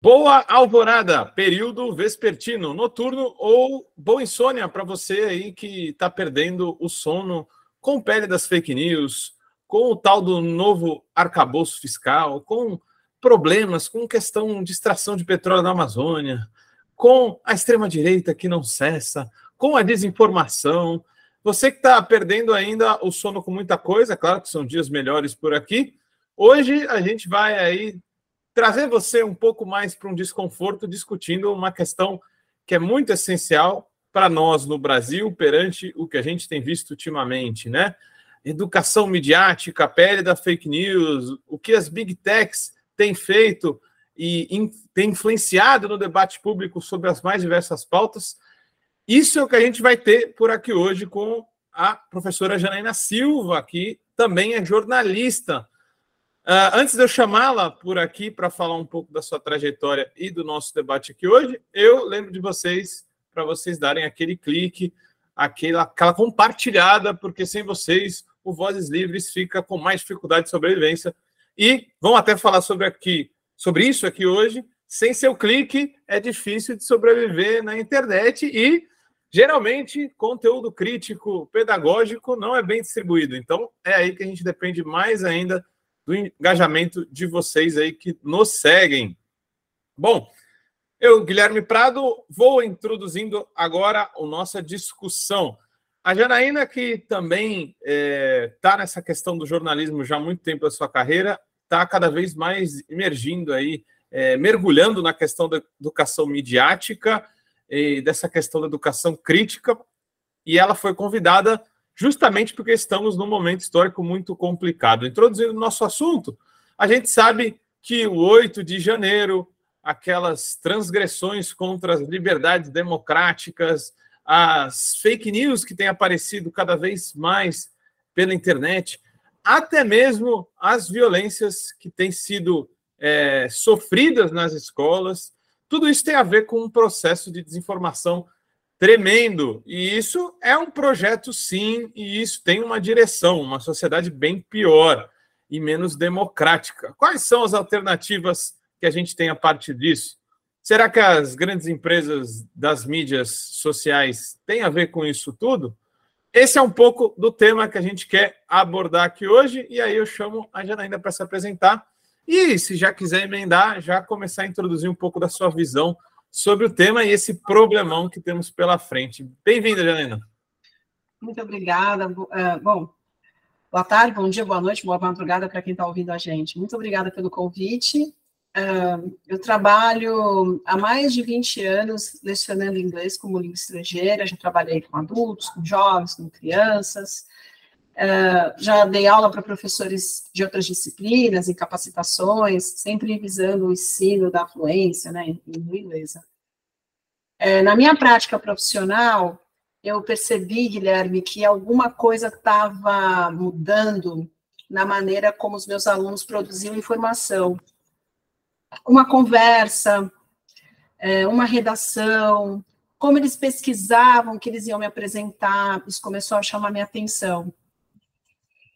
Boa alvorada, período vespertino, noturno ou boa insônia para você aí que está perdendo o sono com pele das fake news, com o tal do novo arcabouço fiscal, com problemas, com questão de extração de petróleo na Amazônia, com a extrema-direita que não cessa, com a desinformação. Você que está perdendo ainda o sono com muita coisa, claro que são dias melhores por aqui. Hoje a gente vai aí trazer você um pouco mais para um desconforto, discutindo uma questão que é muito essencial para nós no Brasil, perante o que a gente tem visto ultimamente, né? Educação midiática, pele da fake news, o que as big techs têm feito e in, tem influenciado no debate público sobre as mais diversas pautas. Isso é o que a gente vai ter por aqui hoje com a professora Janaína Silva, que também é jornalista Uh, antes de eu chamá-la por aqui para falar um pouco da sua trajetória e do nosso debate aqui hoje, eu lembro de vocês para vocês darem aquele clique, aquela, aquela compartilhada, porque sem vocês o Vozes Livres fica com mais dificuldade de sobrevivência. E vamos até falar sobre aqui, sobre isso aqui hoje. Sem seu clique é difícil de sobreviver na internet e geralmente conteúdo crítico, pedagógico não é bem distribuído. Então é aí que a gente depende mais ainda do engajamento de vocês aí que nos seguem. Bom, eu, Guilherme Prado, vou introduzindo agora a nossa discussão. A Janaína, que também está é, tá nessa questão do jornalismo já há muito tempo da sua carreira, está cada vez mais emergindo aí, é, mergulhando na questão da educação midiática e dessa questão da educação crítica, e ela foi convidada justamente porque estamos num momento histórico muito complicado. Introduzindo o nosso assunto, a gente sabe que o 8 de janeiro, aquelas transgressões contra as liberdades democráticas, as fake news que têm aparecido cada vez mais pela internet, até mesmo as violências que têm sido é, sofridas nas escolas, tudo isso tem a ver com um processo de desinformação tremendo. E isso é um projeto, sim, e isso tem uma direção, uma sociedade bem pior e menos democrática. Quais são as alternativas que a gente tem a partir disso? Será que as grandes empresas das mídias sociais têm a ver com isso tudo? Esse é um pouco do tema que a gente quer abordar aqui hoje, e aí eu chamo a Janaína para se apresentar. E se já quiser emendar, já começar a introduzir um pouco da sua visão sobre o tema e esse problemão que temos pela frente. Bem-vinda, Janina. Muito obrigada. É, bom, boa tarde, bom dia, boa noite, boa madrugada para quem está ouvindo a gente. Muito obrigada pelo convite. É, eu trabalho há mais de 20 anos lecionando inglês como língua estrangeira, já trabalhei com adultos, com jovens, com crianças, é, já dei aula para professores de outras disciplinas, em capacitações, sempre visando o ensino da fluência, né, em inglesa. É, na minha prática profissional, eu percebi, Guilherme, que alguma coisa estava mudando na maneira como os meus alunos produziam informação. Uma conversa, é, uma redação, como eles pesquisavam que eles iam me apresentar, isso começou a chamar minha atenção.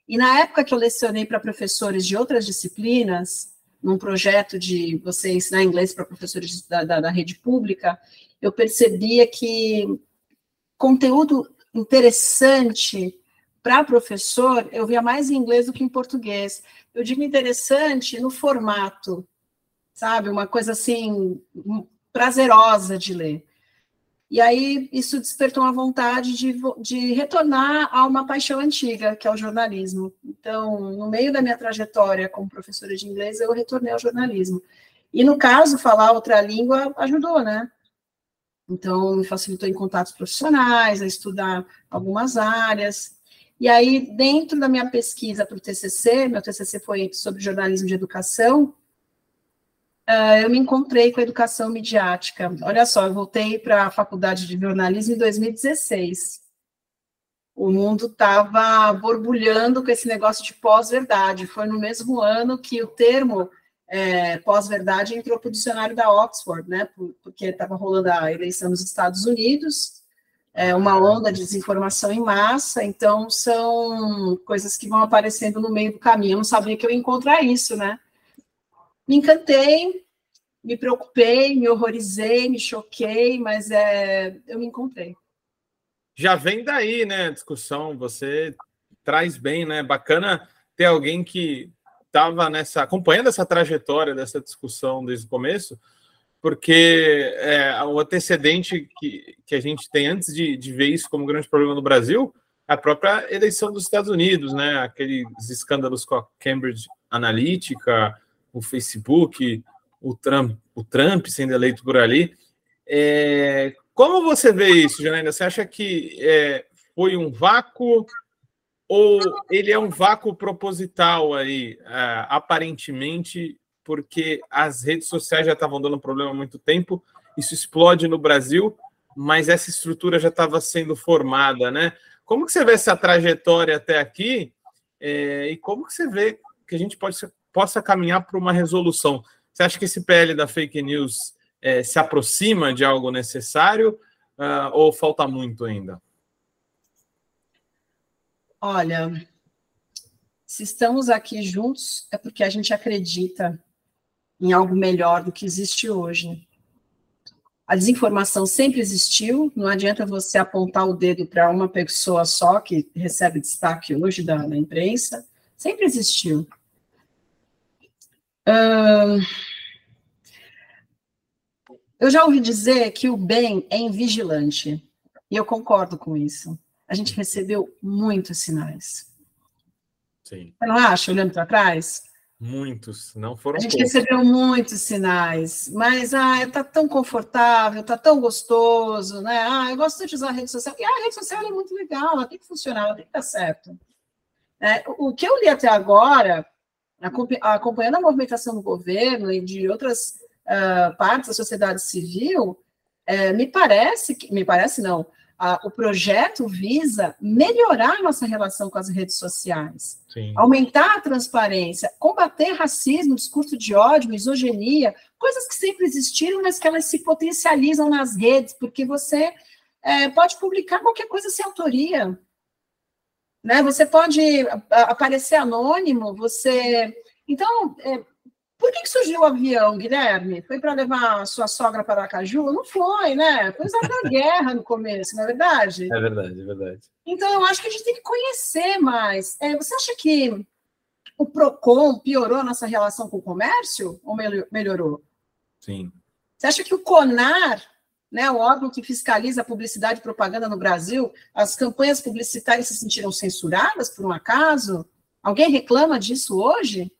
E na época que eu lecionei para professores de outras disciplinas, num projeto de você ensinar inglês para professores da, da, da rede pública, eu percebia que conteúdo interessante para professor, eu via mais em inglês do que em português. Eu digo interessante no formato, sabe? Uma coisa assim, prazerosa de ler. E aí isso despertou uma vontade de, de retornar a uma paixão antiga, que é o jornalismo. Então, no meio da minha trajetória como professora de inglês, eu retornei ao jornalismo. E no caso, falar outra língua ajudou, né? Então, me facilitou em contatos profissionais, a estudar algumas áreas. E aí, dentro da minha pesquisa para o TCC, meu TCC foi sobre jornalismo de educação, eu me encontrei com a educação midiática. Olha só, eu voltei para a faculdade de jornalismo em 2016. O mundo estava borbulhando com esse negócio de pós-verdade. Foi no mesmo ano que o termo é, pós-verdade entrou para o dicionário da Oxford, né? Porque estava rolando a eleição nos Estados Unidos, é, uma onda de desinformação em massa, então são coisas que vão aparecendo no meio do caminho. Eu não sabia que eu ia encontrar isso, né? Me encantei, me preocupei, me horrorizei, me choquei, mas é, eu me encontrei. Já vem daí, né, discussão, você traz bem, né? Bacana ter alguém que estava nessa acompanhando essa trajetória dessa discussão desde o começo, porque é, o antecedente que, que a gente tem antes de, de ver isso como grande problema no Brasil, a própria eleição dos Estados Unidos, né? Aqueles escândalos com a Cambridge Analytica, o Facebook, o Trump, o Trump sendo eleito por ali. É, como você vê isso, Janaína? Você acha que é, foi um vácuo ou ele é um vácuo proposital aí, é, aparentemente, porque as redes sociais já estavam dando problema há muito tempo, isso explode no Brasil, mas essa estrutura já estava sendo formada, né? Como que você vê essa trajetória até aqui é, e como que você vê que a gente pode, possa caminhar para uma resolução? Você acha que esse PL da fake news é, se aproxima de algo necessário uh, ou falta muito ainda? Olha, se estamos aqui juntos é porque a gente acredita em algo melhor do que existe hoje. A desinformação sempre existiu, não adianta você apontar o dedo para uma pessoa só que recebe destaque hoje da, da imprensa, sempre existiu. Uh, eu já ouvi dizer que o bem é invigilante, e eu concordo com isso. A gente recebeu muitos sinais. Sim. Você não acha, olhando para trás? Muitos, não foram A gente poucos. recebeu muitos sinais, mas ah, tá tão confortável, tá tão gostoso, né? Ah, eu gosto de usar a rede social. E a rede social é muito legal, ela tem que funcionar, ela tem que dar certo. É, o que eu li até agora, acompanhando a movimentação do governo e de outras uh, partes da sociedade civil, é, me parece que, me parece não, o projeto visa melhorar nossa relação com as redes sociais, Sim. aumentar a transparência, combater racismo, discurso de ódio, misoginia, coisas que sempre existiram, mas que elas se potencializam nas redes, porque você é, pode publicar qualquer coisa sem autoria. Né? Você pode aparecer anônimo, você. Então, é, por que, que surgiu o avião, Guilherme? Foi para levar sua sogra para Aracaju? Não foi, né? Foi usar da guerra no começo, não é verdade? É verdade, é verdade. Então, eu acho que a gente tem que conhecer mais. É, você acha que o PROCON piorou a nossa relação com o comércio ou melhorou? Sim. Você acha que o CONAR, né, o órgão que fiscaliza a publicidade e propaganda no Brasil, as campanhas publicitárias se sentiram censuradas por um acaso? Alguém reclama disso hoje?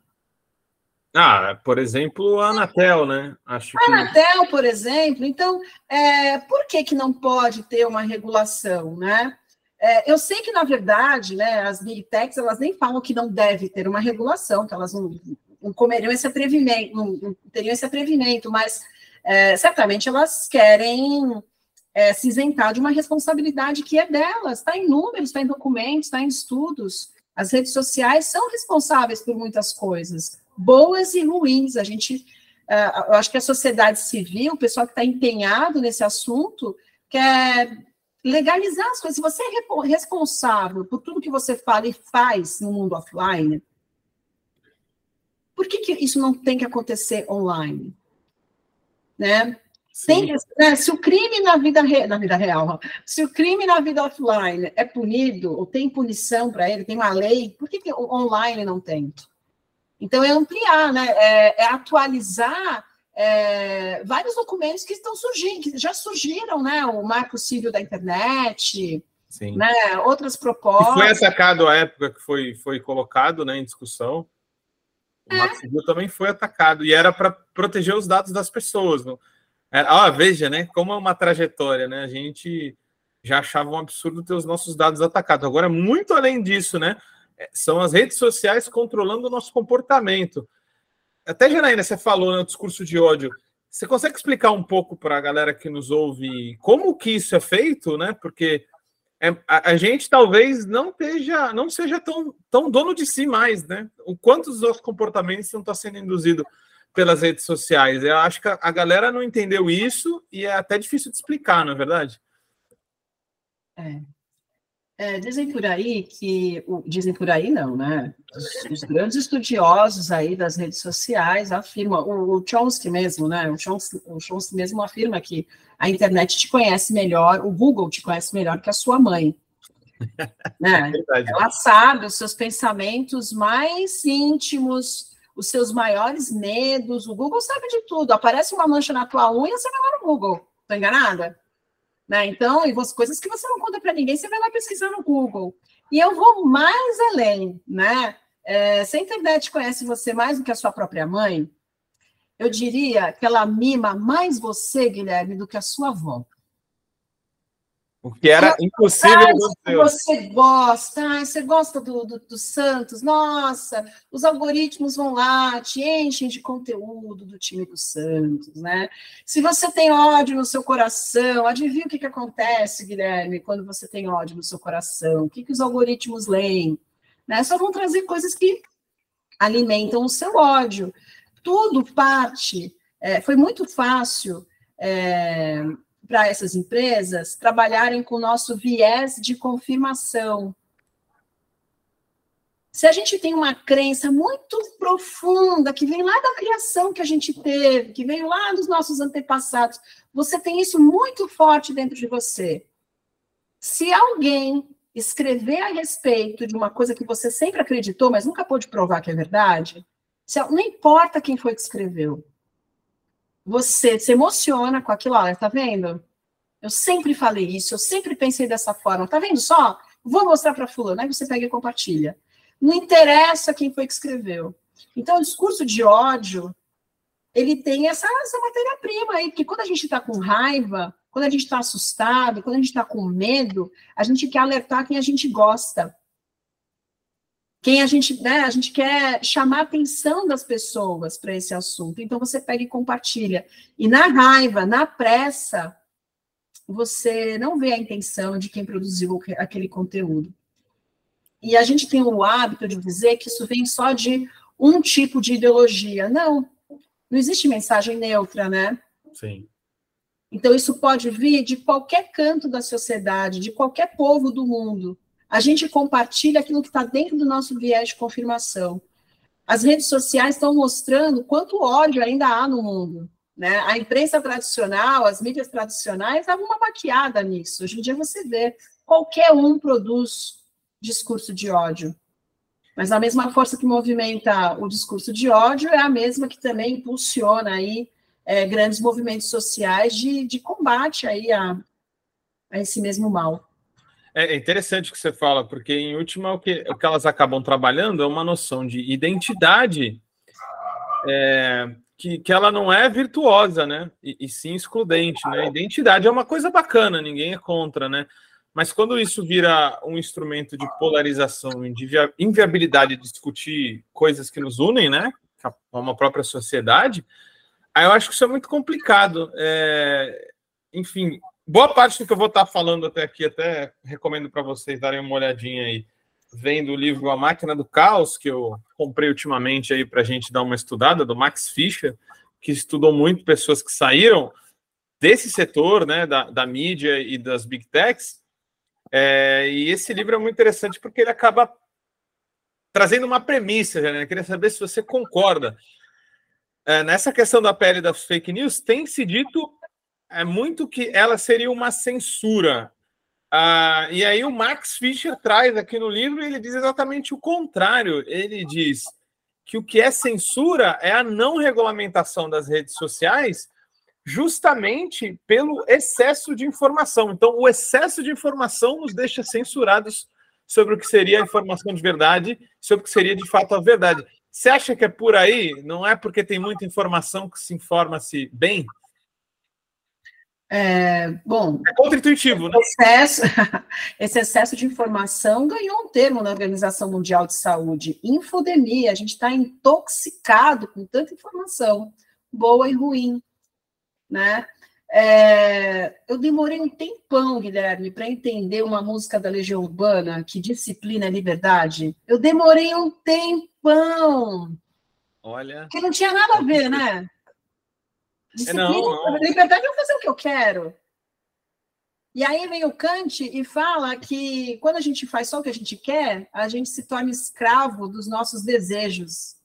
Ah, por exemplo, a Anatel, né? Acho a Anatel, por exemplo. Então, é, por que, que não pode ter uma regulação, né? É, eu sei que, na verdade, né, as big techs, elas nem falam que não deve ter uma regulação, que elas não, não comeriam esse atrevimento, não, não teriam esse atrevimento, mas é, certamente elas querem é, se isentar de uma responsabilidade que é delas, está em números, está em documentos, está em estudos. As redes sociais são responsáveis por muitas coisas boas e ruins. A gente, uh, eu acho que a sociedade civil, o pessoal que está empenhado nesse assunto, quer legalizar as coisas. Se você é responsável por tudo que você fala e faz no mundo offline, por que, que isso não tem que acontecer online? Né? Né, se o crime na vida, re, na vida real, se o crime na vida offline é punido, ou tem punição para ele, tem uma lei, por que, que online não tem? Então, é ampliar, né? é, é atualizar é, vários documentos que estão surgindo, que já surgiram, né? O Marco Civil da Internet, Sim. Né? outras propostas. E foi atacado à época que foi, foi colocado né, em discussão. O. Marco Civil também foi atacado, e era para proteger os dados das pessoas. Não? ah, veja, né? Como é uma trajetória, né? A gente já achava um absurdo ter os nossos dados atacados. Agora, muito além disso, né? É, são as redes sociais controlando o nosso comportamento. Até, Janaína, você falou no né, discurso de ódio. Você consegue explicar um pouco para a galera que nos ouve como que isso é feito, né? Porque é, a, a, gente talvez não esteja, não seja tão, tão dono de si mais, né? O quanto os nossos comportamentos estão sendo induzidos pelas redes sociais. Eu acho que a, a galera não entendeu isso e é até difícil de explicar, não é verdade? É. É, dizem por aí que. Dizem por aí, não, né? Os, os, grandes estudiosos aí das redes sociais afirmam, o, o Chomsky mesmo, né? O Chomsky, o Chomsky mesmo afirma que a internet te conhece melhor, o Google te conhece melhor que a sua mãe. né? É Ela sabe os seus pensamentos mais íntimos, os seus maiores medos. O Google sabe de tudo. Aparece uma mancha na tua unha, você vai lá no Google. Tô enganada? Né? Então, e você, coisas que você não conta para ninguém, você vai lá pesquisar no Google. E eu vou mais além, né? É, se a internet conhece você mais do que a sua própria mãe, eu diria que ela mima mais você, Guilherme, do que a sua avó. O que era impossível acontecer. Você gosta, você gosta do, do, do, Santos, nossa, os algoritmos vão lá, te enchem de conteúdo do time do Santos, né? Se você tem ódio no seu coração, adivinha o que, que acontece, Guilherme, quando você tem ódio no seu coração? O que, que os algoritmos leem? Né? Só vão trazer coisas que alimentam o seu ódio. Tudo parte. É, foi muito fácil. É, para essas empresas trabalharem com o nosso viés de confirmação. Se a gente tem uma crença muito profunda, que vem lá da criação que a gente teve, que veio lá dos nossos antepassados, você tem isso muito forte dentro de você. Se alguém escrever a respeito de uma coisa que você sempre acreditou, mas nunca pôde provar que é verdade, não importa quem foi que escreveu, você se emociona com aquilo, olha, tá vendo? Eu sempre falei isso, eu sempre pensei dessa forma, tá vendo só? Vou mostrar para fulano, aí você pega e compartilha. Não interessa quem foi que escreveu. Então, o discurso de ódio, ele tem essa, essa matéria-prima aí, porque quando a gente está com raiva, quando a gente está assustado, quando a gente está com medo, a gente quer alertar quem a gente gosta quem a gente, né, a gente quer chamar a atenção das pessoas para esse assunto. Então você pega e compartilha. E na raiva, na pressa, você não vê a intenção de quem produziu aquele conteúdo. E a gente tem o hábito de dizer que isso vem só de um tipo de ideologia. Não, não existe mensagem neutra, né? Sim. Então, isso pode vir de qualquer canto da sociedade, de qualquer povo do mundo a gente compartilha aquilo que está dentro do nosso viés de confirmação. As redes sociais estão mostrando quanto ódio ainda há no mundo. Né? A imprensa tradicional, as mídias tradicionais davam uma maquiada nisso. Hoje em dia você vê, qualquer um produz discurso de ódio. Mas a mesma força que movimenta o discurso de ódio é a mesma que também impulsiona aí é, grandes movimentos sociais de, de combate aí a, a esse mesmo mal. É, é interessante o que você fala, porque em última o que, o que elas acabam trabalhando é uma noção de identidade é, que, que ela não é virtuosa, né? E, e, sim excludente, né? Identidade é uma coisa bacana, ninguém é contra, né? Mas quando isso vira um instrumento de polarização e de inviabilidade de discutir coisas que nos unem, né? A própria sociedade, aí eu acho que isso é muito complicado. É, enfim, boa parte do que eu vou estar falando até aqui, até recomendo para vocês darem uma olhadinha aí, vendo o livro A Máquina do Caos, que eu comprei ultimamente aí para a gente dar uma estudada, do Max Fischer, que estudou muito pessoas que saíram desse setor, né, da, da mídia e das big techs. É, e esse livro é muito interessante porque ele acaba trazendo uma premissa, né? Eu queria saber se você concorda. É, nessa questão da pele das fake news, tem se dito é muito que ela seria uma censura. Ah, e aí o Max Fischer traz aqui no livro ele diz exatamente o contrário. Ele diz que o que é censura é a não regulamentação das redes sociais, justamente pelo excesso de informação. Então, o excesso de informação nos deixa censurados sobre o que seria a informação de verdade, sobre o que seria de fato a verdade. Você acha que é por aí? Não é porque tem muita informação que se informa-se bem? É, bom, é contra-intuitivo, né? Excesso, esse excesso de informação ganhou um termo na Organização Mundial de Saúde, infodemia. A gente está intoxicado com tanta informação, boa e ruim, né? É, eu demorei um tempão, Guilherme, para entender uma música da Legião Urbana, que disciplina é liberdade. Eu demorei um tempão. Olha. Que não tinha nada a ver, né? Disciplina, não, não. liberdade é fazer o que eu quero. E aí vem o Kant e fala que quando a gente faz só o que a gente quer, a gente se torna escravo dos nossos desejos.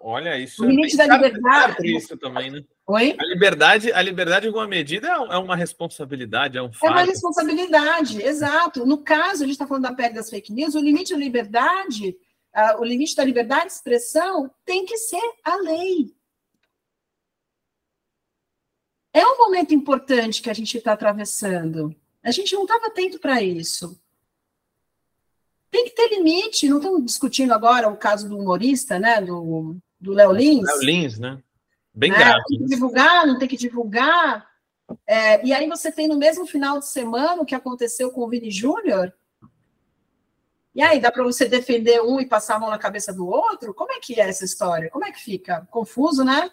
Olha, isso o limite é da liberdade. Isso também, né? Oi? A liberdade, a liberdade, em alguma medida, é uma responsabilidade, é um fato. É uma responsabilidade, exato. No caso, a gente está falando da pele das fake news, o limite da liberdade, uh, o limite da liberdade de expressão tem que ser a lei. É um momento importante que a gente está atravessando. A gente não estava atento para isso. Tem que ter limite. Não estamos discutindo agora o caso do humorista, né? Do, do Léo Lins. Léo Lins, né? Bem né? grave. Tem que divulgar, não tem que divulgar. É, e aí você tem no mesmo final de semana o que aconteceu com o Vini Júnior. E aí, dá para você defender um e passar a mão na cabeça do outro? Como é que é essa história? Como é que fica? Confuso, né?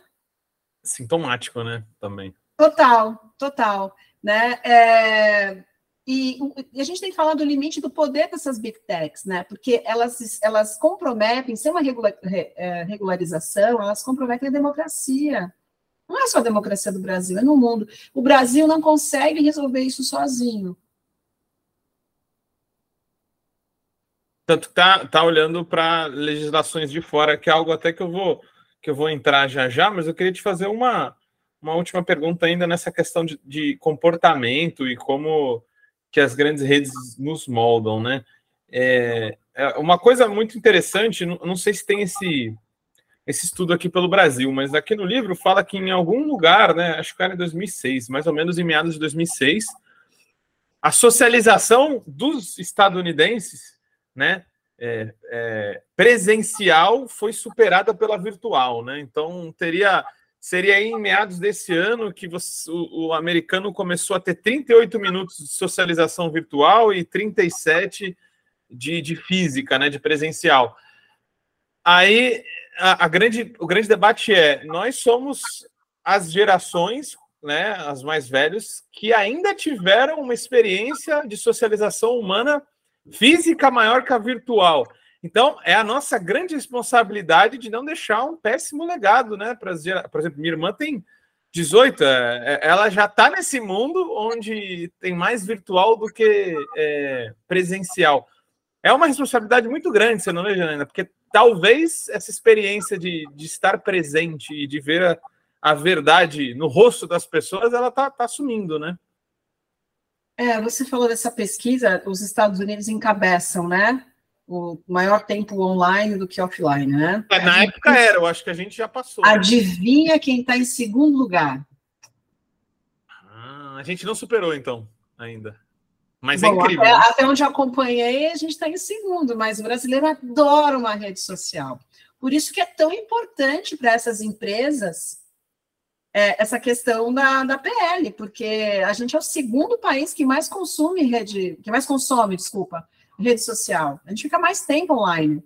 Sintomático, né? Também. Total, total. Né? É, e, e, a gente tem que falar do limite do poder dessas big techs, né? Porque elas, elas comprometem, sem uma regular, é, regularização, elas comprometem a democracia. Não é só a democracia do Brasil, é no mundo. O Brasil não consegue resolver isso sozinho. Tanto que tá, tá olhando para legislações de fora, que é algo até que eu vou que eu vou entrar já já, mas eu queria te fazer uma, uma última pergunta ainda nessa questão de, de comportamento e como que as grandes redes nos moldam, né? É, é uma coisa muito interessante, não, não, sei se tem esse, esse estudo aqui pelo Brasil, mas aqui no livro fala que em algum lugar, né, acho que era em 2006, mais ou menos em meados de 2006, a socialização dos estadunidenses, né, é, é, presencial foi superada pela virtual, né? Então teria seria em meados desse ano que você, o, o, americano começou a ter 38 minutos de socialização virtual e 37 de, de física, né, de presencial. Aí a, a, grande, o grande debate é: nós somos as gerações, né, as mais velhas, que ainda tiveram uma experiência de socialização humana física maior que a virtual. Então, é a nossa grande responsabilidade de não deixar um péssimo legado, né? Por exemplo, minha irmã tem 18, é, é, ela já está nesse mundo onde tem mais virtual do que é, presencial. É uma responsabilidade muito grande, você não vê, Janaina? Porque talvez essa experiência de, de estar presente e de ver a, a verdade no rosto das pessoas, ela está tá sumindo, né? É, você falou dessa pesquisa, os Estados Unidos encabeçam, né? o maior tempo online do que offline, né? É, na gente, época era, eu acho que a gente já passou. Adivinha né? quem está em segundo lugar? Ah, a gente não superou, então, ainda. Mas é Bom, é incrível. Até, até onde eu acompanhei, a gente está em segundo, mas o brasileiro adora uma rede social. Por isso que é tão importante para essas empresas é, essa questão da, da PL, porque a gente é o segundo país que mais consome rede, que mais consome, desculpa, rede social. A gente fica mais tempo online.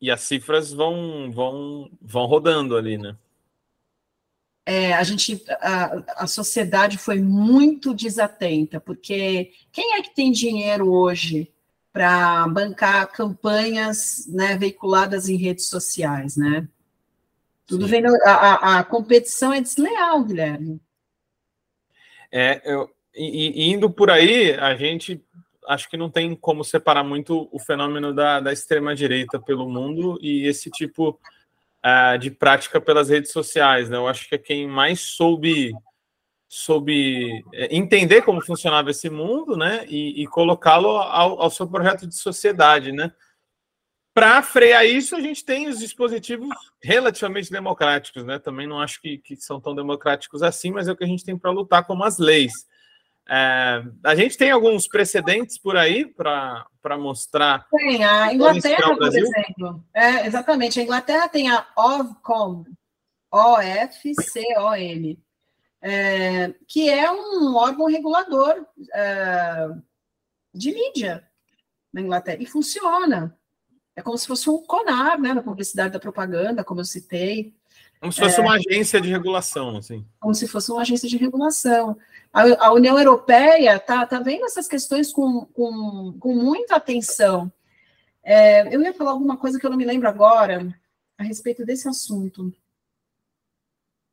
E as cifras vão, vão, vão rodando ali, né? É, a gente, a, a sociedade foi muito desatenta, porque quem é que tem dinheiro hoje para bancar campanhas né, veiculadas em redes sociais, né? Tudo vem, a, a, a, competição é desleal, Guilherme. É, eu, e, indo por aí, a gente acho que não tem como separar muito o fenômeno da, da extrema-direita pelo mundo e esse tipo uh, de prática pelas redes sociais. Né? Eu acho que é quem mais soube, soube é, entender como funcionava esse mundo né? e, e colocá-lo ao, ao, seu projeto de sociedade. Né? Para frear isso, a gente tem os dispositivos relativamente democráticos. Né? Também não acho que, que são tão democráticos assim, mas é o que a gente tem para lutar, como as leis. É, a gente tem alguns precedentes por aí para mostrar. Tem, a Inglaterra, por exemplo. É, exatamente, a Inglaterra tem a Ofcom, O-F-C-O-M, é, que é um órgão regulador é, de mídia na Inglaterra, e funciona. É como se fosse um CONAR, né, na publicidade da propaganda, como eu citei. Como se fosse é, uma agência de regulação, assim. Como se fosse uma agência de regulação. A, a União Europeia está tá vendo essas questões com, com, com muita atenção. É, eu ia falar alguma coisa que eu não me lembro agora a respeito desse assunto.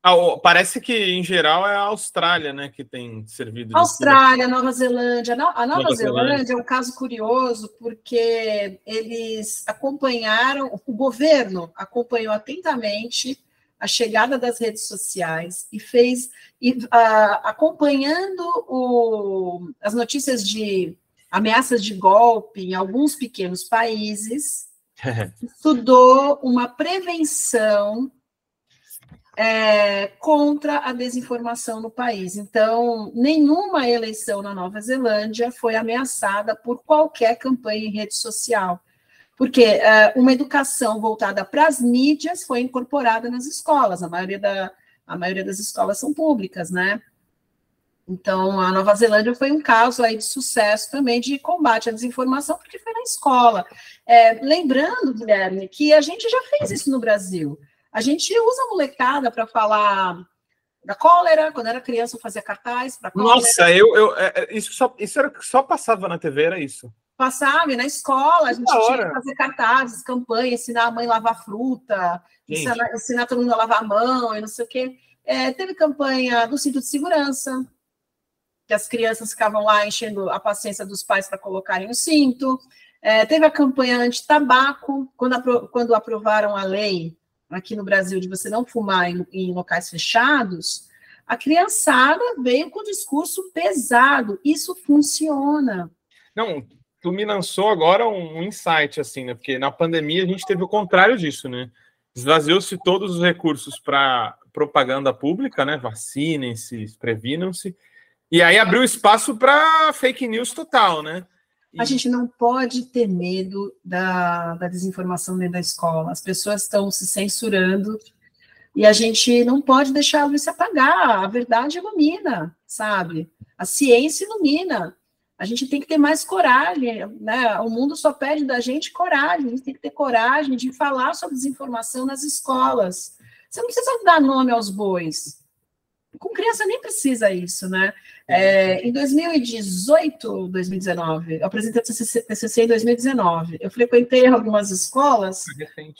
Ah, parece que, em geral, é a Austrália, né, que tem servido. Austrália, Nova Zelândia. A Nova, Nova Zelândia, Zelândia é um caso curioso, porque eles acompanharam, o governo acompanhou atentamente a chegada das redes sociais e fez, e, uh, acompanhando o, as notícias de ameaças de golpe em alguns pequenos países, estudou uma prevenção é, contra a desinformação no país. Então, nenhuma eleição na Nova Zelândia foi ameaçada por qualquer campanha em rede social, porque é, uma educação voltada para as mídias foi incorporada nas escolas, a maioria, da, a maioria das escolas são públicas, né? Então, a Nova Zelândia foi um caso aí de sucesso também de combate à desinformação, porque foi na escola. É, lembrando, Guilherme, que a gente já fez isso no Brasil. A gente usa a molecada para falar da cólera, quando era criança eu fazia cartaz para Nossa, eu, eu é, é, isso, só, isso era só passava na TV, era isso. Passava, na escola, a gente tinha que fazer cartazes, campanha, ensinar a mãe a lavar fruta, ensinar, ensinar, todo mundo a lavar a mão e não sei o quê. É, teve campanha do cinto de segurança, que as crianças ficavam lá enchendo a paciência dos pais para colocarem o cinto. É, teve a campanha anti-tabaco, quando, apro quando aprovaram a lei aqui no Brasil de você não fumar em, em locais fechados, a criançada veio com discurso pesado. Isso funciona. Não, tu me lançou agora um insight, assim, né? Porque na pandemia a gente teve o contrário disso, né? Esvaziou-se todos os recursos para propaganda pública, né? Vacinem-se, previnam-se. E aí abriu espaço para fake news total, né? A gente não pode ter medo da, da desinformação dentro da escola. As pessoas estão se censurando e a gente não pode deixar a luz apagar. A verdade ilumina, sabe? A ciência ilumina. A gente tem que ter mais coragem, né? O mundo só pede da gente coragem. A gente tem que ter coragem de falar sobre desinformação nas escolas. Você não precisa dar nome aos bois. Com criança nem precisa isso, né? É, em 2018, 2019, eu apresentei o TCC em 2019. Eu frequentei algumas escolas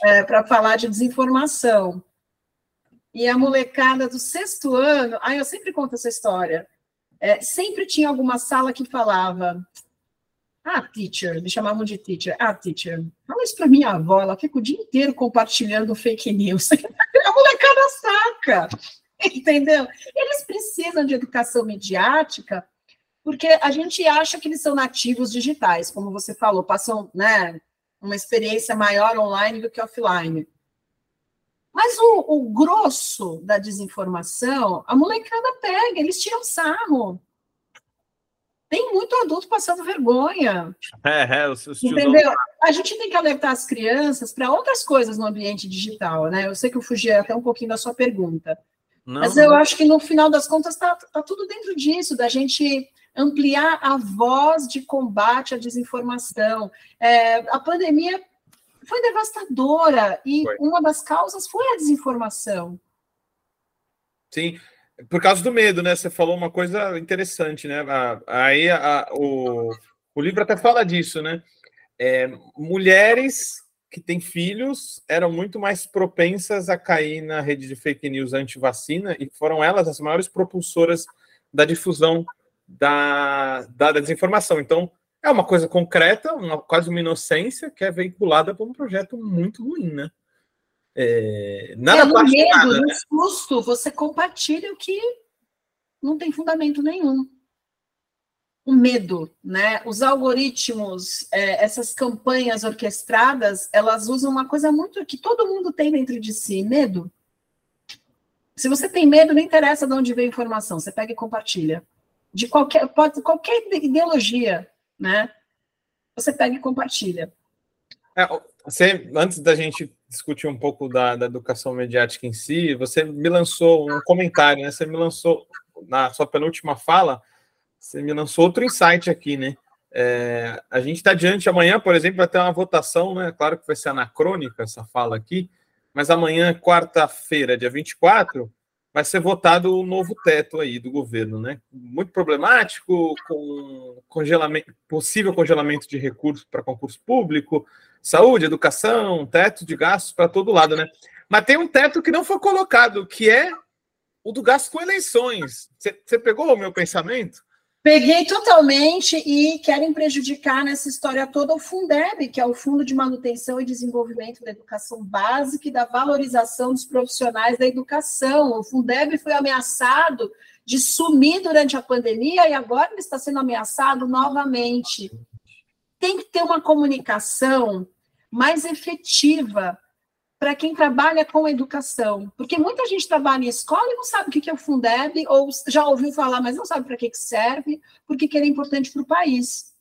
é, para falar de desinformação. E a molecada do sexto ano, aí eu sempre conto essa história. É, sempre tinha alguma sala que falava: Ah, teacher, me chamavam de teacher. Ah, teacher, fala isso para minha avó, ela fica o dia inteiro compartilhando fake news. a molecada saca. Entendeu? Eles precisam de educação midiática porque a gente acha que eles são nativos digitais, como você falou, passam né, uma experiência maior online do que offline. Mas o, o grosso da desinformação, a molecada pega, eles tiram sarro. Tem muito adulto passando vergonha. É, é, os, os Entendeu? A gente tem que alertar as crianças para outras coisas no ambiente digital, né? Eu sei que eu fugi até um pouquinho da sua pergunta. Não, Mas eu acho que no final das contas está tá tudo dentro disso, da gente ampliar a voz de combate à desinformação. É, a pandemia foi devastadora e foi. uma das causas foi a desinformação. Sim, por causa do medo, né? Você falou uma coisa interessante, né? Aí a, o, o livro até fala disso, né? É, mulheres que têm filhos eram muito mais propensas a cair na rede de fake news anti-vacina e foram elas as maiores propulsoras da difusão da, da, da, desinformação. Então, é uma coisa concreta, uma, quase uma inocência que é veiculada por um projeto muito ruim, né? É, nada é, no medo, nada, no né? susto, você compartilha o que não tem fundamento nenhum o medo, né? Os algoritmos, é, essas campanhas orquestradas, elas usam uma coisa muito que todo mundo tem dentro de si, medo. Se você tem medo, não interessa de onde vem a informação, você pega e compartilha. De qualquer, pode, qualquer ideologia, né? Você pega e compartilha. É, você, antes da gente discutir um pouco da, da, educação mediática em si, você me lançou um comentário, né? Você me lançou na sua penúltima fala você me lançou outro insight aqui, né? É, a gente está diante amanhã, por exemplo, vai ter uma votação, né? Claro que vai ser anacrônica essa fala aqui, mas amanhã, quarta-feira, dia 24, vai ser votado o novo teto aí do governo, né? Muito problemático, com congelamento, possível congelamento de recursos para concurso público, saúde, educação, teto de gastos para todo lado, né? Mas tem um teto que não foi colocado, que é o do gasto com eleições. Você pegou o meu pensamento? Peguei totalmente e querem prejudicar nessa história toda o Fundeb, que é o Fundo de Manutenção e Desenvolvimento da Educação Básica e da Valorização dos Profissionais da Educação. O Fundeb foi ameaçado de sumir durante a pandemia e agora ele está sendo ameaçado novamente. Tem que ter uma comunicação mais efetiva para quem trabalha com educação. Porque muita gente trabalha em escola e não sabe o que é o Fundeb, ou já ouviu falar, mas não sabe para que serve, porque que ele é importante para o país.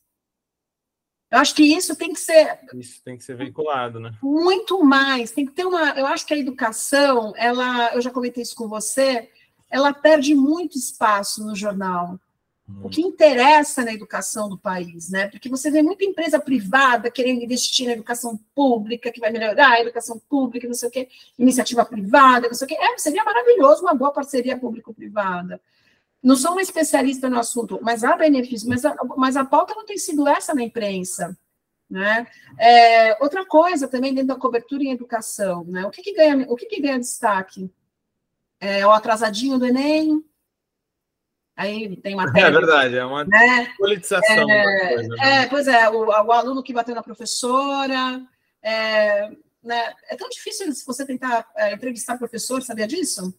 Eu acho que isso tem que ser. Isso tem que ser vinculado, né? Muito mais. Tem que ter uma. Eu acho que a educação, ela, eu já comentei isso com você, ela perde muito espaço no jornal o que interessa na educação do país, né? Porque você vê muita empresa privada querendo investir na educação pública, que vai melhorar a educação pública, não sei o quê, iniciativa privada, não sei o quê. É, seria maravilhoso uma boa parceria público-privada. Não sou uma especialista no assunto, mas há benefícios, mas a, mas a pauta não tem sido essa na imprensa. Né? É, outra coisa também dentro da cobertura em educação, né? O que, que ganha, o que, que ganha destaque? É o atrasadinho do Enem, Aí tem matéria. É verdade, é uma né? politização. É, coisa, né? é, pois é, o, o, aluno que bateu na professora. É, né? é tão difícil se você tentar é, entrevistar professor, sabia disso?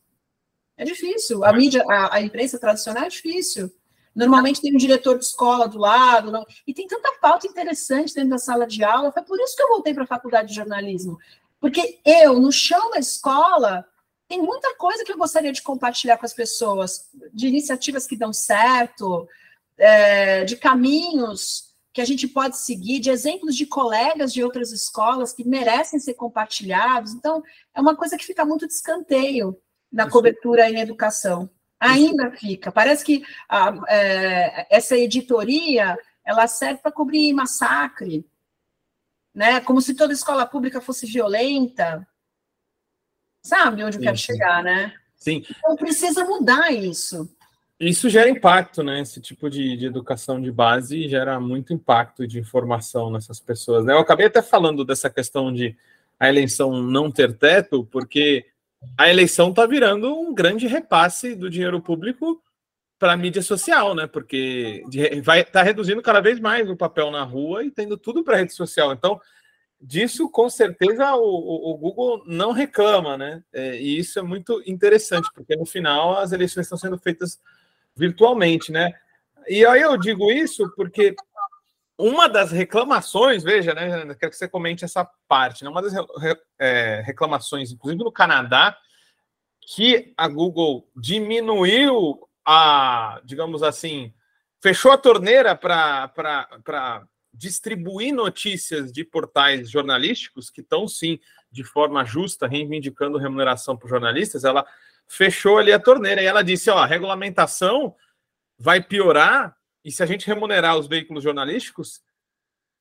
É difícil. A mídia, a, a, imprensa tradicional é difícil. Normalmente tem um diretor de escola do lado, não, e tem tanta pauta interessante dentro da sala de aula. Foi por isso que eu voltei para a faculdade de jornalismo. Porque eu, no chão da escola, tem muita coisa que eu gostaria de compartilhar com as pessoas, de iniciativas que dão certo, é, de caminhos que a gente pode seguir, de exemplos de colegas de outras escolas que merecem ser compartilhados. Então, é uma coisa que fica muito de escanteio na Isso. cobertura em educação. Ainda fica. Parece que a, é, essa editoria ela serve para cobrir massacre, né? Como se toda escola pública fosse violenta. Sabe onde eu quero chegar, né? Sim. Então precisa mudar isso. Isso gera impacto, né? Esse tipo de, de, educação de base gera muito impacto de informação nessas pessoas. Né? Eu acabei até falando dessa questão de a eleição não ter teto, porque a eleição está virando um grande repasse do dinheiro público para a mídia social, né? Porque vai tá reduzindo cada vez mais o papel na rua e tendo tudo para rede social. Então, disso com certeza o, o, Google não reclama, né? É, e isso é muito interessante, porque no final as eleições estão sendo feitas virtualmente, né? E aí eu digo isso porque uma das reclamações, veja, né? Quero que você comente essa parte, né? Uma das é, reclamações, inclusive no Canadá, que a Google diminuiu a, digamos assim, fechou a torneira para distribuir notícias de portais jornalísticos que estão sim de forma justa reivindicando remuneração para jornalistas, ela fechou ali a torneira e ela disse: ó, a regulamentação vai piorar e se a gente remunerar os veículos jornalísticos,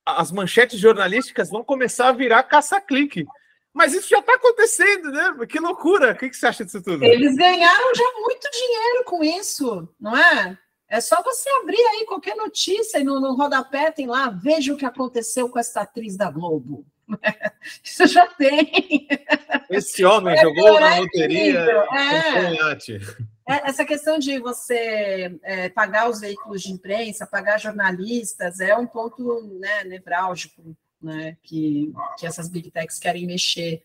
as manchetes jornalísticas vão começar a virar caça-clique. Mas isso já está acontecendo, né? Que loucura! O que você acha disso tudo? Eles ganharam já muito dinheiro com isso, não é? É só você abrir aí qualquer notícia e no, no rodapé tem lá, veja o que aconteceu com essa atriz da Globo. Isso já tem. Esse homem é, jogou na loteria. É. é. Essa questão de você é, pagar os veículos de imprensa, pagar jornalistas, é um ponto né, nevrálgico né, que, que essas big techs querem mexer.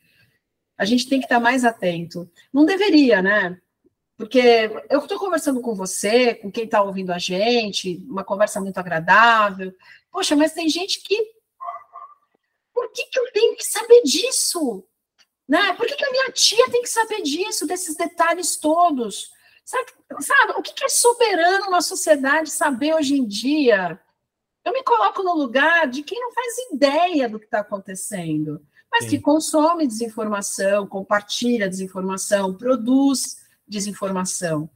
A gente tem que estar mais atento. Não deveria, né? Porque eu estou conversando com você, com quem está ouvindo a gente, uma conversa muito agradável. Poxa, mas tem gente que. Por que, que eu tenho que saber disso? Né? Por que, que a minha tia tem que saber disso, desses detalhes todos? Sabe, sabe o que, que é soberano na sociedade saber hoje em dia? Eu me coloco no lugar de quem não faz ideia do que está acontecendo, mas Sim. que consome desinformação, compartilha desinformação, produz desinformação.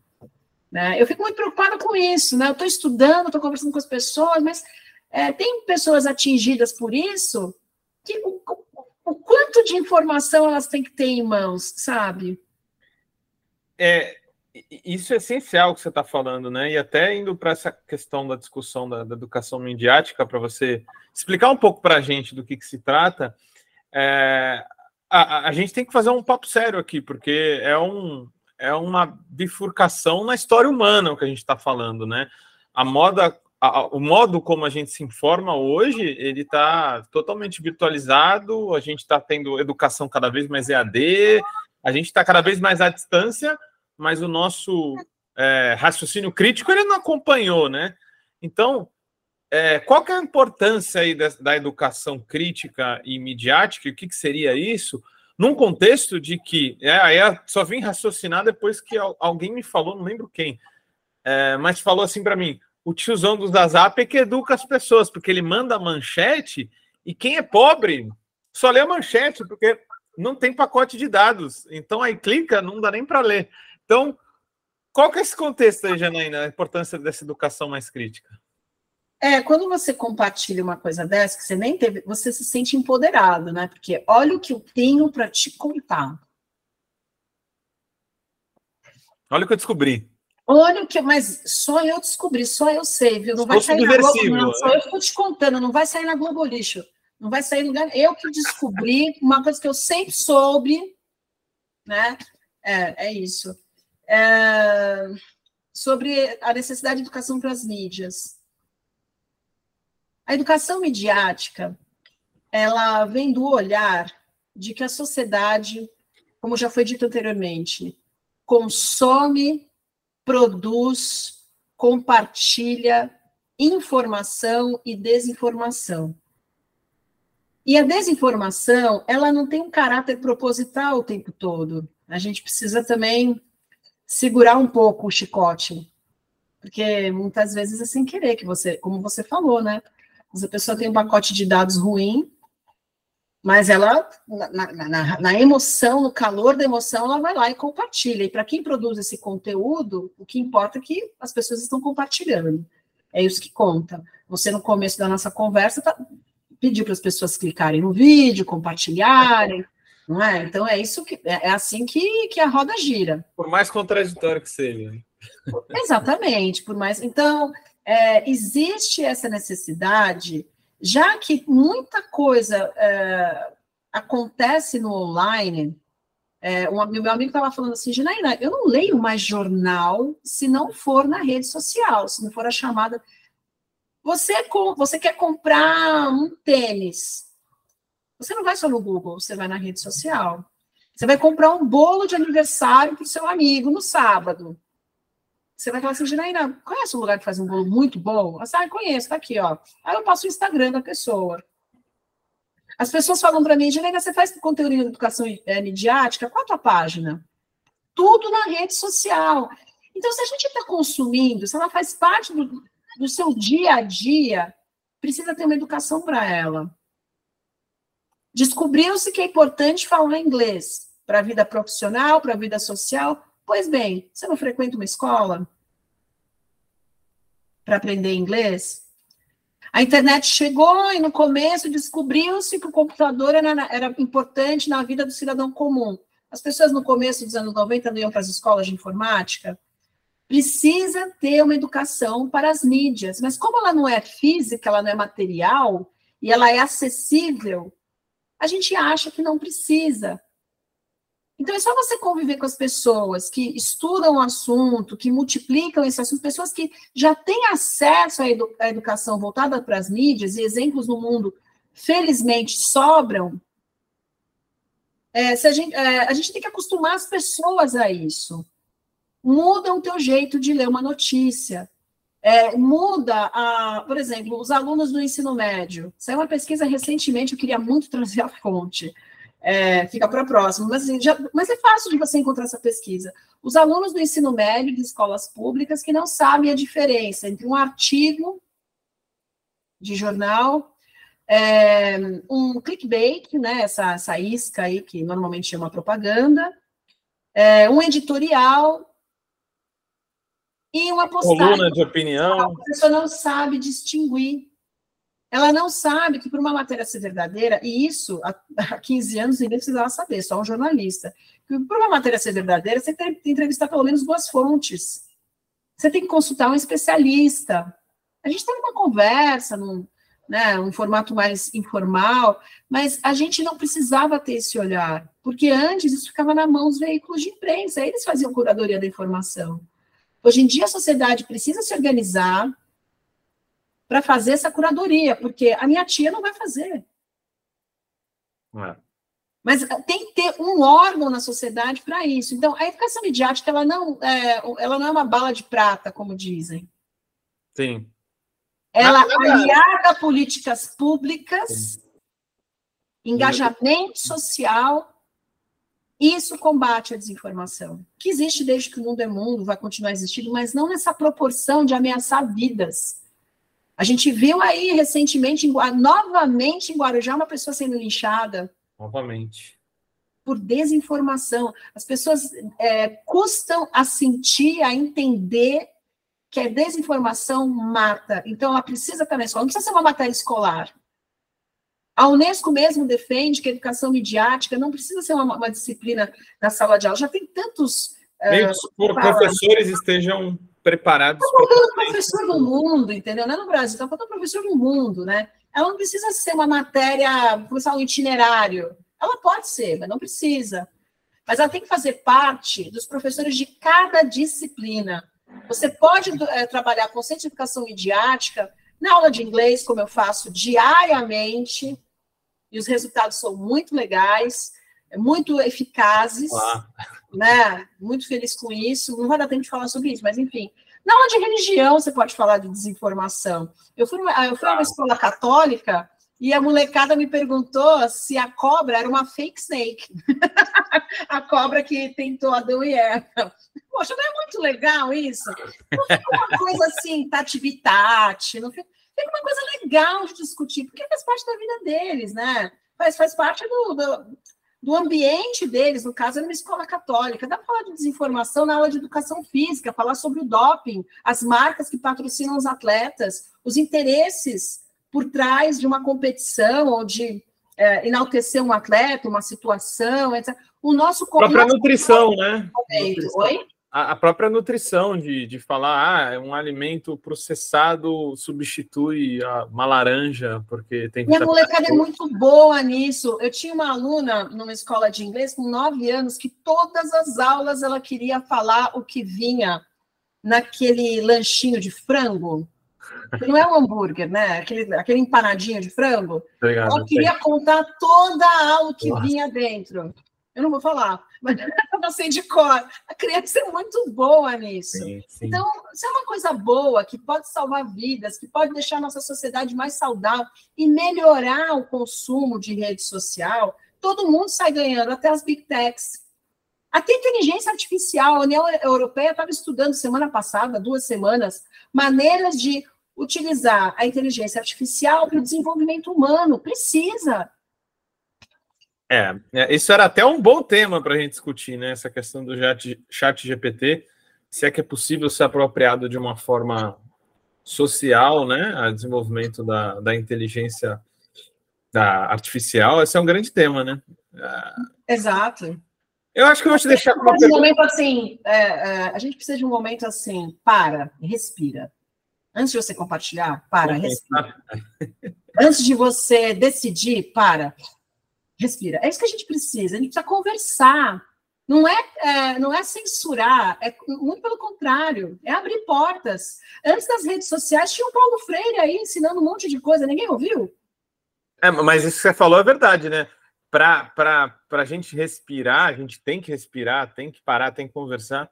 Né? Eu fico muito preocupada com isso, né? Eu estou estudando, estou conversando com as pessoas, mas é, tem pessoas atingidas por isso que o, o, quanto de informação elas têm que ter em mãos, sabe? É, isso é essencial que você está falando, né? E até indo para essa questão da discussão da, da educação midiática, para você explicar um pouco para a gente do que, que se trata, é, a, a, gente tem que fazer um papo sério aqui, porque é um, é uma bifurcação na história humana o que a gente está falando, né? A moda, a, o modo como a gente se informa hoje, ele está totalmente virtualizado, a gente está tendo educação cada vez mais EAD, a gente está cada vez mais à distância, mas o nosso é, raciocínio crítico ele não acompanhou, né? Então, é, qual que é a importância aí da, da educação crítica e midiática? O que, que seria isso? Num contexto de que, é, aí só vim raciocinar depois que alguém me falou, não lembro quem, é, mas falou assim para mim: o tiozão do Zazap é que educa as pessoas, porque ele manda manchete e quem é pobre só lê a manchete, porque não tem pacote de dados. Então aí clica, não dá nem para ler. Então, qual que é esse contexto aí, Janaína, a importância dessa educação mais crítica? É, quando você compartilha uma coisa dessa, que você nem teve, você se sente empoderado, né? Porque olha o que eu tenho para te contar. Olha o que eu descobri. Olha o que, mas só eu descobri, só eu sei, viu? Não vai sair na Globo, não, só eu estou te contando, não vai sair na Globo Lixo. Não vai sair lugar. Eu que descobri uma coisa que eu sempre soube, né? É, é isso. É, sobre a necessidade de educação para as mídias. A educação midiática, ela vem do olhar de que a sociedade, como já foi dito anteriormente, consome, produz, compartilha informação e desinformação. E a desinformação, ela não tem um caráter proposital o tempo todo. A gente precisa também segurar um pouco o chicote, porque muitas vezes é sem querer que você, como você falou, né? A pessoa tem um pacote de dados ruim, mas ela, na, na, na, emoção, no calor da emoção, ela vai lá e compartilha. E para quem produz esse conteúdo, o que importa é que as pessoas estão compartilhando. É isso que conta. Você, no começo da nossa conversa, tá, pediu para as pessoas clicarem no vídeo, compartilharem, não é? Então é isso que é, é assim que, que a roda gira. Por mais contraditório que seja. Exatamente, por mais. Então, é, existe essa necessidade, já que muita coisa é, acontece no online. É, um, meu amigo estava falando assim, Janaína, eu não leio mais jornal se não for na rede social, se não for a chamada. Você, você quer comprar um tênis. Você não vai só no Google, você vai na rede social. Você vai comprar um bolo de aniversário para o seu amigo no sábado. Você vai falar assim, Ginaína, conhece um lugar que faz um bolo muito bom? Assim, ah, conheço, tá aqui, ó. Aí eu passo o Instagram da pessoa. As pessoas falam para mim, Ginaína, você faz conteúdo de educação é, midiática? Qual a tua página? Tudo na rede social. Então, se a gente está consumindo, se ela faz parte do, do seu dia a dia, precisa ter uma educação para ela. Descobriu-se que é importante falar inglês para a vida profissional, para a vida social, Pois bem, você não frequenta uma escola para aprender inglês? A internet chegou e no começo descobriu-se que o computador era, era, importante na vida do cidadão comum. As pessoas no começo dos anos 90 não iam para as escolas de informática. Precisa ter uma educação para as mídias, mas como ela não é física, ela não é material e ela é acessível, a gente acha que não precisa. Então, é só você conviver com as pessoas que estudam o assunto, que multiplicam esse assunto, pessoas que já têm acesso à, edu à educação voltada para as mídias, e exemplos no mundo, felizmente, sobram. É, a, gente, é, a gente tem que acostumar as pessoas a isso. Muda o teu jeito de ler uma notícia. É, muda, a, por exemplo, os alunos do ensino médio. Saiu uma pesquisa recentemente, eu queria muito trazer a fonte é, fica para próximo. Mas, assim, já, mas é fácil de você encontrar essa pesquisa. Os alunos do ensino médio de escolas públicas que não sabem a diferença entre um artigo de jornal, é, um clickbait, né, essa, essa isca aí que normalmente chama propaganda, é, um editorial e uma postagem. Coluna de opinião. A pessoa não sabe distinguir ela não sabe que, por uma matéria ser verdadeira, e isso há 15 anos ninguém precisava saber, só um jornalista, que por uma matéria ser verdadeira, você tem que entrevistar pelo menos duas fontes. Você tem que consultar um especialista. A gente está numa conversa, num, né, um formato mais informal, mas a gente não precisava ter esse olhar, porque antes isso ficava na mão dos veículos de imprensa, eles faziam curadoria da informação. Hoje em dia a sociedade precisa se organizar para fazer essa curadoria, porque a minha tia não vai fazer. É. Mas tem que ter um órgão na sociedade para isso. Então, a educação midiática ela não, é, ela não é uma bala de prata, como dizem. Sim. Ela aliada políticas públicas, Sim. engajamento social, isso combate a desinformação, que existe desde que o mundo é mundo, vai continuar existindo, mas não nessa proporção de ameaçar vidas. A gente viu aí recentemente, novamente em Guarujá, uma pessoa sendo linchada Novamente. Por desinformação. As pessoas é, custam a sentir, a entender que a desinformação mata. Então, ela precisa estar na escola. Não precisa ser uma matéria escolar. A Unesco mesmo defende que a educação midiática não precisa ser uma, uma disciplina na sala de aula. Já tem tantos. Nem os uh, professores estejam preparados. Está falando professor do mundo, entendeu? Não é no Brasil, está falando professor do mundo, né? ela não precisa ser uma matéria, começar um itinerário. Ela pode ser, mas não precisa. Mas ela tem que fazer parte dos professores de cada disciplina. Você pode é, trabalhar com cientificação midiática na aula de inglês, como eu faço diariamente, e os resultados são muito legais, muito eficazes, ah. né? Muito feliz com isso. Não vai dar tempo de falar sobre isso, mas enfim. Na aula de religião, você pode falar de desinformação. Eu fui, eu fui a uma escola católica e a molecada me perguntou se a cobra era uma fake snake. a cobra que tentou Adão e Eva. Poxa, não é muito legal isso? Não fica uma coisa assim, tati não fica, fica uma coisa legal de discutir, porque faz parte da vida deles, né? Faz, faz parte do, do do ambiente deles, no caso, era uma escola católica. Dá para falar de desinformação na aula de educação física, falar sobre o doping, as marcas que patrocinam os atletas, os interesses por trás de uma competição ou de é, enaltecer um atleta, uma situação, etc. O nosso a própria nutrição, né? Nutrição. Oi? A, própria nutrição de, de falar, ah, é um alimento processado substitui a, uma laranja, porque tem Minha molecada é muito boa nisso. Eu tinha uma aluna numa escola de inglês com nove anos que todas as aulas ela queria falar o que vinha naquele lanchinho de frango. Não é um hambúrguer, né? Aquele, aquele empanadinho de frango. Obrigado, ela queria contar toda a aula que Nossa. vinha dentro. Eu não vou falar, mas eu sei de cor. A criança é muito boa nisso. Sim, sim. Então, isso é uma coisa boa que pode salvar vidas, que pode deixar a nossa sociedade mais saudável e melhorar o consumo de rede social. Todo mundo sai ganhando, até as big techs. Até inteligência artificial. A União Europeia estava estudando semana passada, duas semanas, maneiras de utilizar a inteligência artificial para o desenvolvimento humano. Precisa. É, é, isso era até um bom tema para a gente discutir, né? Essa questão do chat, chat GPT, se é que é possível ser apropriado de uma forma social, né? A desenvolvimento da, da inteligência da artificial, esse é um grande tema, né? Exato. Eu acho que eu vou te deixar com uma um momento assim, é, é, a gente precisa de um momento assim, para, respira. Antes de você compartilhar, para, respira. Antes de você decidir, para, respira. É isso que a gente precisa, a gente precisa conversar. Não é, é, não é censurar, é muito pelo contrário, é abrir portas. Antes das redes sociais, tinha o Paulo Freire aí ensinando um monte de coisa, ninguém ouviu? É, mas isso que você falou é verdade, né? Para a gente respirar, a gente tem que respirar, tem que parar, tem que conversar.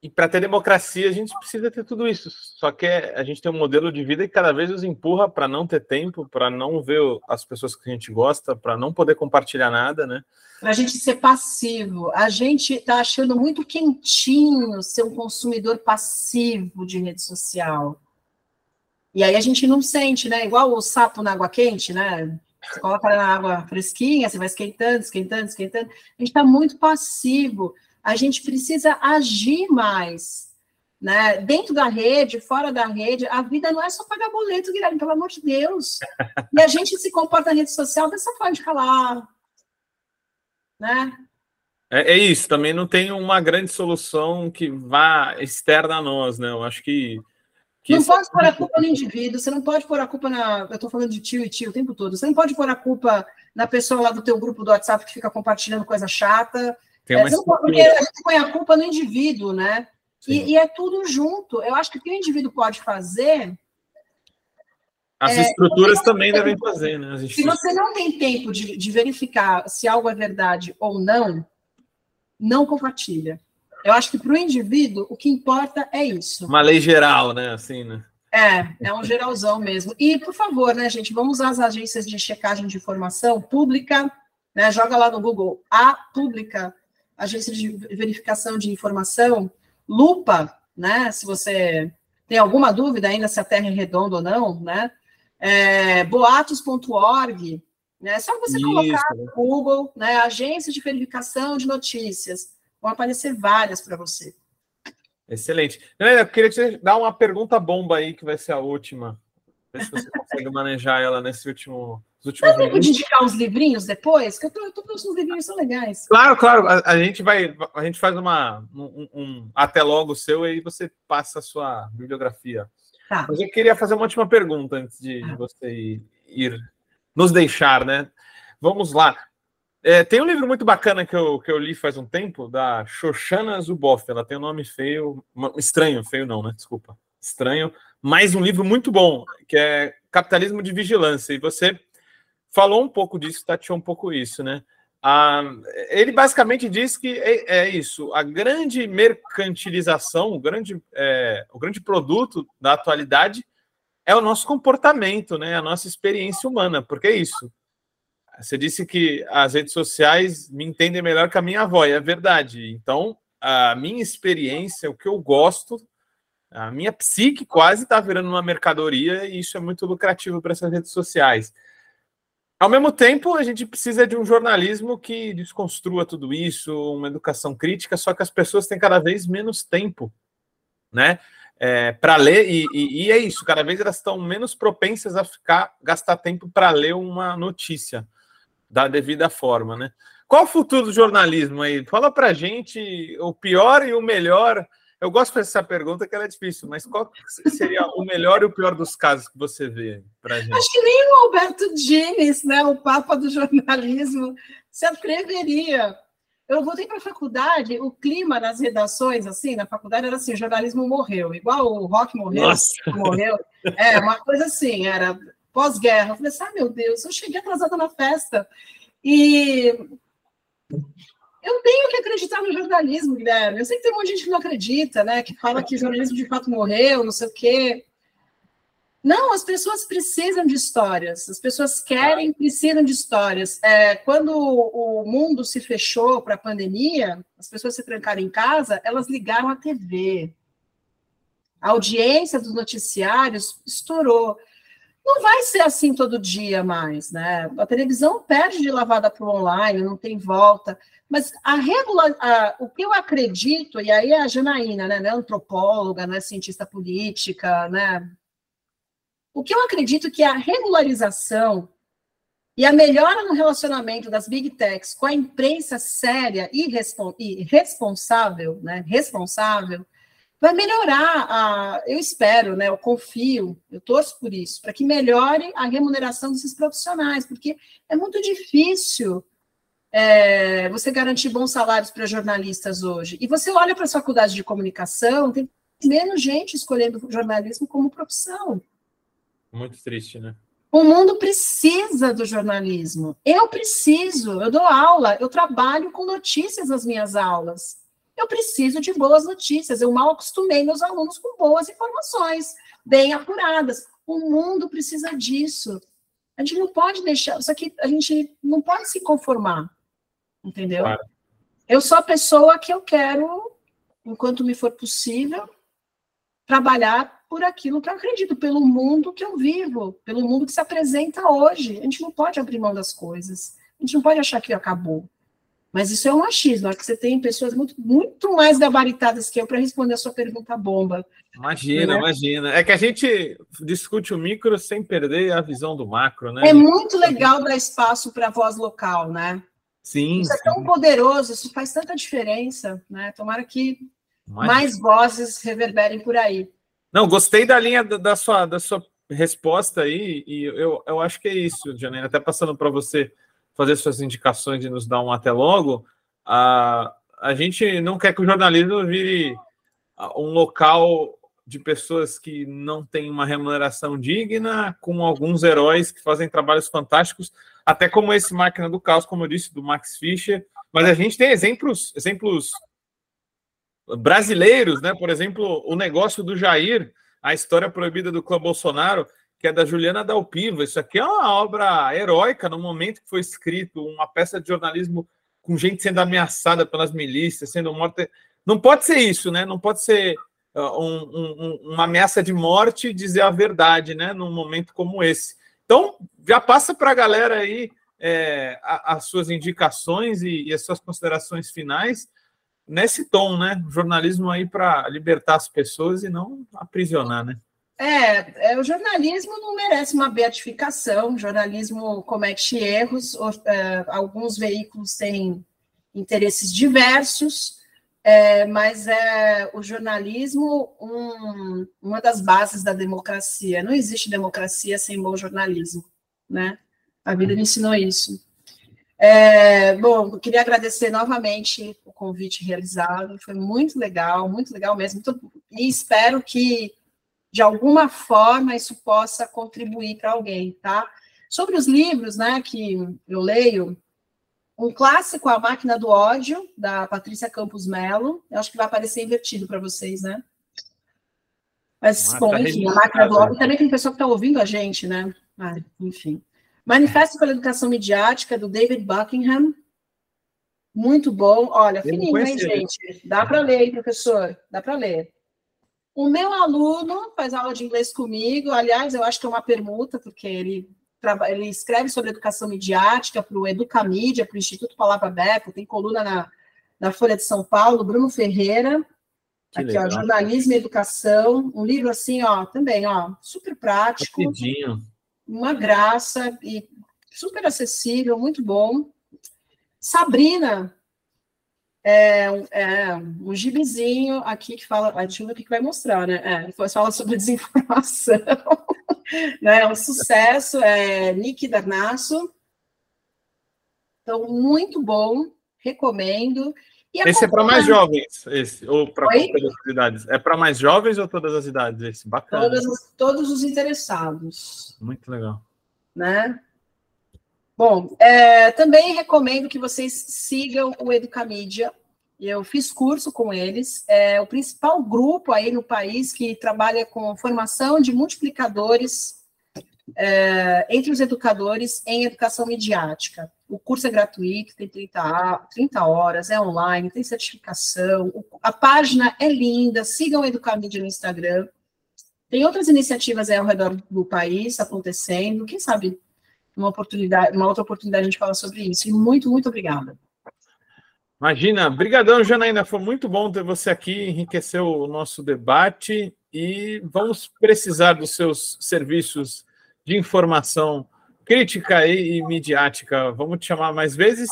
E para ter democracia, a gente precisa ter tudo isso. Só que a gente tem um modelo de vida que cada vez nos empurra para não ter tempo, para não ver as pessoas que a gente gosta, para não poder compartilhar nada, né? Para a gente ser passivo. A gente está achando muito quentinho ser um consumidor passivo de rede social. E aí a gente não sente, né? Igual o sapo na água quente, né? Você coloca na água fresquinha, você vai esquentando, esquentando, esquentando. A gente está muito passivo a gente precisa agir mais. Né? Dentro da rede, fora da rede, a vida não é só pagar boleto, Guilherme, pelo amor de Deus. E a gente se comporta na rede social dessa forma de falar. Né? É, é, isso, também não tem uma grande solução que vá externa a nós, né? Eu acho que não pode pôr a culpa no indivíduo, você não pode pôr a culpa na. Eu estou falando de tio e tio o tempo todo. Você não pode pôr a culpa na pessoa lá do teu grupo do WhatsApp que fica compartilhando coisa chata. É, não, porque a gente põe a culpa no indivíduo, né? E, e, é tudo junto. Eu acho que o que o indivíduo pode fazer. As é, estruturas também devem fazer, né? Se você não tem tempo de, de verificar se algo é verdade ou não, não compartilha. Eu acho que para o indivíduo o que importa é isso. Uma lei geral, né? Assim, né? É, é um geralzão mesmo. E, por favor, né, gente, vamos usar as agências de checagem de informação pública, né? Joga lá no Google a pública, agência de verificação de informação, lupa, né? Se você tem alguma dúvida ainda se a Terra é redonda ou não, né? É, boatos.org, né? Só você Isso. colocar no Google, né? Agência de verificação de notícias Vão aparecer várias para você. Excelente. Eu queria te dar uma pergunta bomba aí, que vai ser a última. Ver se você consegue manejar ela nesse último. Dá tempo de indicar uns livrinhos depois? Que eu tô, eu tô uns livrinhos são legais. Claro, claro. A, a, gente vai. A gente faz uma, um, um até logo seu e você passa a sua bibliografia. Tá. Mas eu queria fazer uma última pergunta antes de tá. você ir, ir nos deixar, né? Vamos lá. É, tem um livro muito bacana que eu, que eu li faz um tempo, da Shoshana Zuboff. Ela tem um nome feio, estranho, feio não, né? Desculpa. Estranho, mas um livro muito bom, que é Capitalismo de Vigilância. E você falou um pouco disso, tateou um pouco isso, né? Ah, ele basicamente diz que é, é, isso: a grande mercantilização, o grande, é, o grande produto da atualidade é o nosso comportamento, né? A nossa experiência humana, porque é isso. Você disse que as redes sociais me entendem melhor que a minha avó, e é verdade. Então, a minha experiência, o que eu gosto, a minha psique quase está virando uma mercadoria, e isso é muito lucrativo para essas redes sociais. Ao mesmo tempo, a gente precisa de um jornalismo que desconstrua tudo isso, uma educação crítica, só que as pessoas têm cada vez menos tempo, né? É, para ler, e, e, e, é isso, cada vez elas estão menos propensas a ficar gastar tempo para ler uma notícia da devida forma, né? Qual o futuro do jornalismo aí? Fala pra gente o pior e o melhor. Eu gosto de fazer essa pergunta que ela é difícil, mas qual seria o melhor e o pior dos casos que você vê pra gente? Acho que nem o Alberto Dines, né, o papa do jornalismo, se atreveria. Eu voltei para a faculdade, o clima nas redações, assim, na faculdade era assim, o jornalismo morreu, igual o rock morreu, morreu. É, uma coisa assim, era pós-guerra. Eu falei assim, ah, meu Deus, eu cheguei atrasada na festa. E eu tenho que acreditar no jornalismo, Guilherme. Eu sei que tem um monte de gente que não acredita, né? Que fala que o jornalismo de fato morreu, não sei o quê. Não, as pessoas precisam de histórias, as pessoas querem, precisam de histórias. É, quando o mundo se fechou para a pandemia, as pessoas se trancaram em casa, elas ligaram a TV. A audiência dos noticiários estourou. Não vai ser assim todo dia mais, né? A televisão perde de lavada para o online, não tem volta. Mas a regular, a, o que eu acredito, e aí é a Janaína, né, né, antropóloga, né, cientista política, né? O que eu acredito que a regularização e a melhora no relacionamento das big techs com a imprensa séria e, e responsável, né, responsável, vai melhorar, a, eu espero, né, eu confio, eu torço por isso, para que melhore a remuneração desses profissionais, porque é muito difícil é, você garantir bons salários para jornalistas hoje. E você olha para as faculdades de comunicação, tem menos gente escolhendo jornalismo como profissão. Muito triste, né? O mundo precisa do jornalismo. Eu preciso, eu dou aula, eu trabalho com notícias nas minhas aulas eu preciso de boas notícias. Eu mal acostumei meus alunos com boas informações, bem apuradas. O mundo precisa disso. A gente não pode deixar, isso aqui a gente não pode se conformar, entendeu? Claro. Eu sou a pessoa que eu quero, enquanto me for possível, trabalhar por aquilo que eu acredito, pelo mundo que eu vivo, pelo mundo que se apresenta hoje. A gente não pode abrir mão das coisas. A gente não pode achar que acabou. Mas isso é um achismo, acho que você tem pessoas muito, muito mais gabaritadas que eu para responder a sua pergunta bomba. Imagina, né? imagina. É que a gente discute o micro sem perder a visão do macro, né? É muito legal dar espaço para a voz local, né? Sim. Isso sim. é tão poderoso, isso faz tanta diferença, né? Tomara que mais, mais vozes reverberem por aí. Não, gostei da linha da, da, sua, da sua resposta aí, e eu, eu acho que é isso, Janaína. Até passando para você fazer suas indicações e nos dar um até logo. A, a gente não quer que o jornalismo vire um local de pessoas que não têm uma remuneração digna, com alguns heróis que fazem trabalhos fantásticos, até como esse Máquina do Caos, como eu disse, do Max Fischer. Mas a gente tem exemplos, exemplos brasileiros, né? Por exemplo, o negócio do Jair, a história proibida do clã Bolsonaro, que é da Juliana Dalpiva. Isso aqui é uma obra heróica no momento que foi escrito, uma peça de jornalismo com gente sendo ameaçada pelas milícias, sendo morta. Não pode ser isso, né? Não pode ser um, um, uma ameaça de morte dizer a verdade, né? Num momento como esse. Então, já passa para a galera aí é, as suas indicações e, e as suas considerações finais nesse tom, né? Jornalismo aí para libertar as pessoas e não aprisionar, né? É, é, o jornalismo não merece uma beatificação, o jornalismo comete erros, é, alguns veículos têm interesses diversos, é, mas é o jornalismo um, uma das bases da democracia. Não existe democracia sem bom jornalismo, né? A vida me ensinou isso. É, bom, eu queria agradecer novamente o convite realizado, foi muito legal, muito legal mesmo, muito, e espero que, de alguma forma, isso possa contribuir para alguém, tá? Sobre os livros, né, que eu leio, um clássico, A Máquina do Ódio, da Patrícia Campos Melo, eu acho que vai aparecer invertido para vocês, né? Mas, bom, enfim, A Máquina do Ódio, também tem pessoa que está ouvindo a gente, né? Ah, enfim. Manifesto pela Educação Midiática, do David Buckingham. Muito bom. Olha, fininho, hein, gente? Dá para ler, hein, professor? Dá para ler. O meu aluno faz aula de inglês comigo. Aliás, eu acho que é uma permuta, porque ele, ele escreve sobre educação midiática para o Educamídia, para o Instituto Palavra Aberta, tem coluna na, na Folha de São Paulo, Bruno Ferreira. Que aqui, legal. ó, Jornalismo e Educação. Um livro assim, ó, também, ó, super prático. Rapidinho uma graça e super acessível, muito bom. Sabrina, é, é um gibizinho aqui que fala, a o que vai mostrar, né? É, fala sobre desinformação, né? É um sucesso, é Nick Darnasso. Então, muito bom, recomendo. esse é para mais jovens, esse, ou para todas as idades? É para mais jovens ou todas as idades? Esse bacana. Todas, todos os interessados. Muito legal. Né? Bom, é, também recomendo que vocês sigam o Educamídia. Eu fiz curso com eles. É o principal grupo aí no país que trabalha com formação de multiplicadores é, entre os educadores em educação midiática. O curso é gratuito, tem 30, 30 horas, é online, tem certificação, a página é linda, sigam o Educamídia no Instagram. Tem outras iniciativas ao redor do país acontecendo, quem sabe uma oportunidade, uma outra oportunidade a gente fala sobre isso. E muito, muito obrigada. Imagina, brigadão, Janaína, foi muito bom ter você aqui, enriqueceu o nosso debate e vamos precisar dos seus serviços de informação crítica e, e midiática. Vamos te chamar mais vezes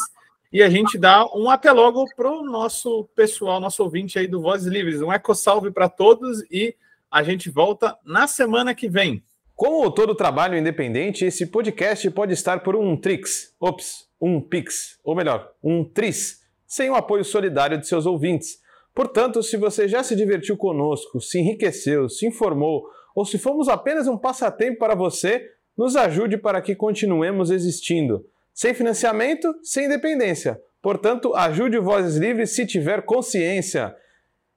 e a gente dá um até logo para o nosso pessoal, nosso ouvinte aí do Vozes Livres. Um eco salve para todos e a gente volta na semana que vem. Como todo trabalho independente, esse podcast pode estar por um Trix, ops, um Pix, ou melhor, um Tris, sem o apoio solidário de seus ouvintes. Portanto, se você já se divertiu conosco, se enriqueceu, se informou, ou se fomos apenas um passatempo para você, nos ajude para que continuemos existindo. Sem financiamento, sem independência. Portanto, ajude o Vozes Livres se tiver consciência.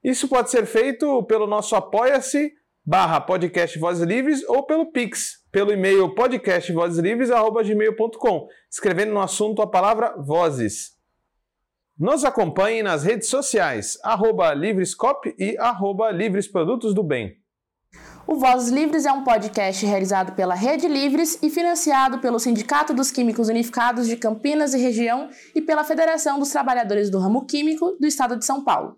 Isso pode ser feito pelo nosso apoia-se barra podcast Vozes Livres ou pelo Pix, pelo e-mail podcastvozeslivres.gmail.com, escrevendo no assunto a palavra Vozes. Nos acompanhe nas redes sociais, arroba Livrescop e arroba Livres Produtos do Bem. O Vozes Livres é um podcast realizado pela Rede Livres e financiado pelo Sindicato dos Químicos Unificados de Campinas e Região e pela Federação dos Trabalhadores do Ramo Químico do Estado de São Paulo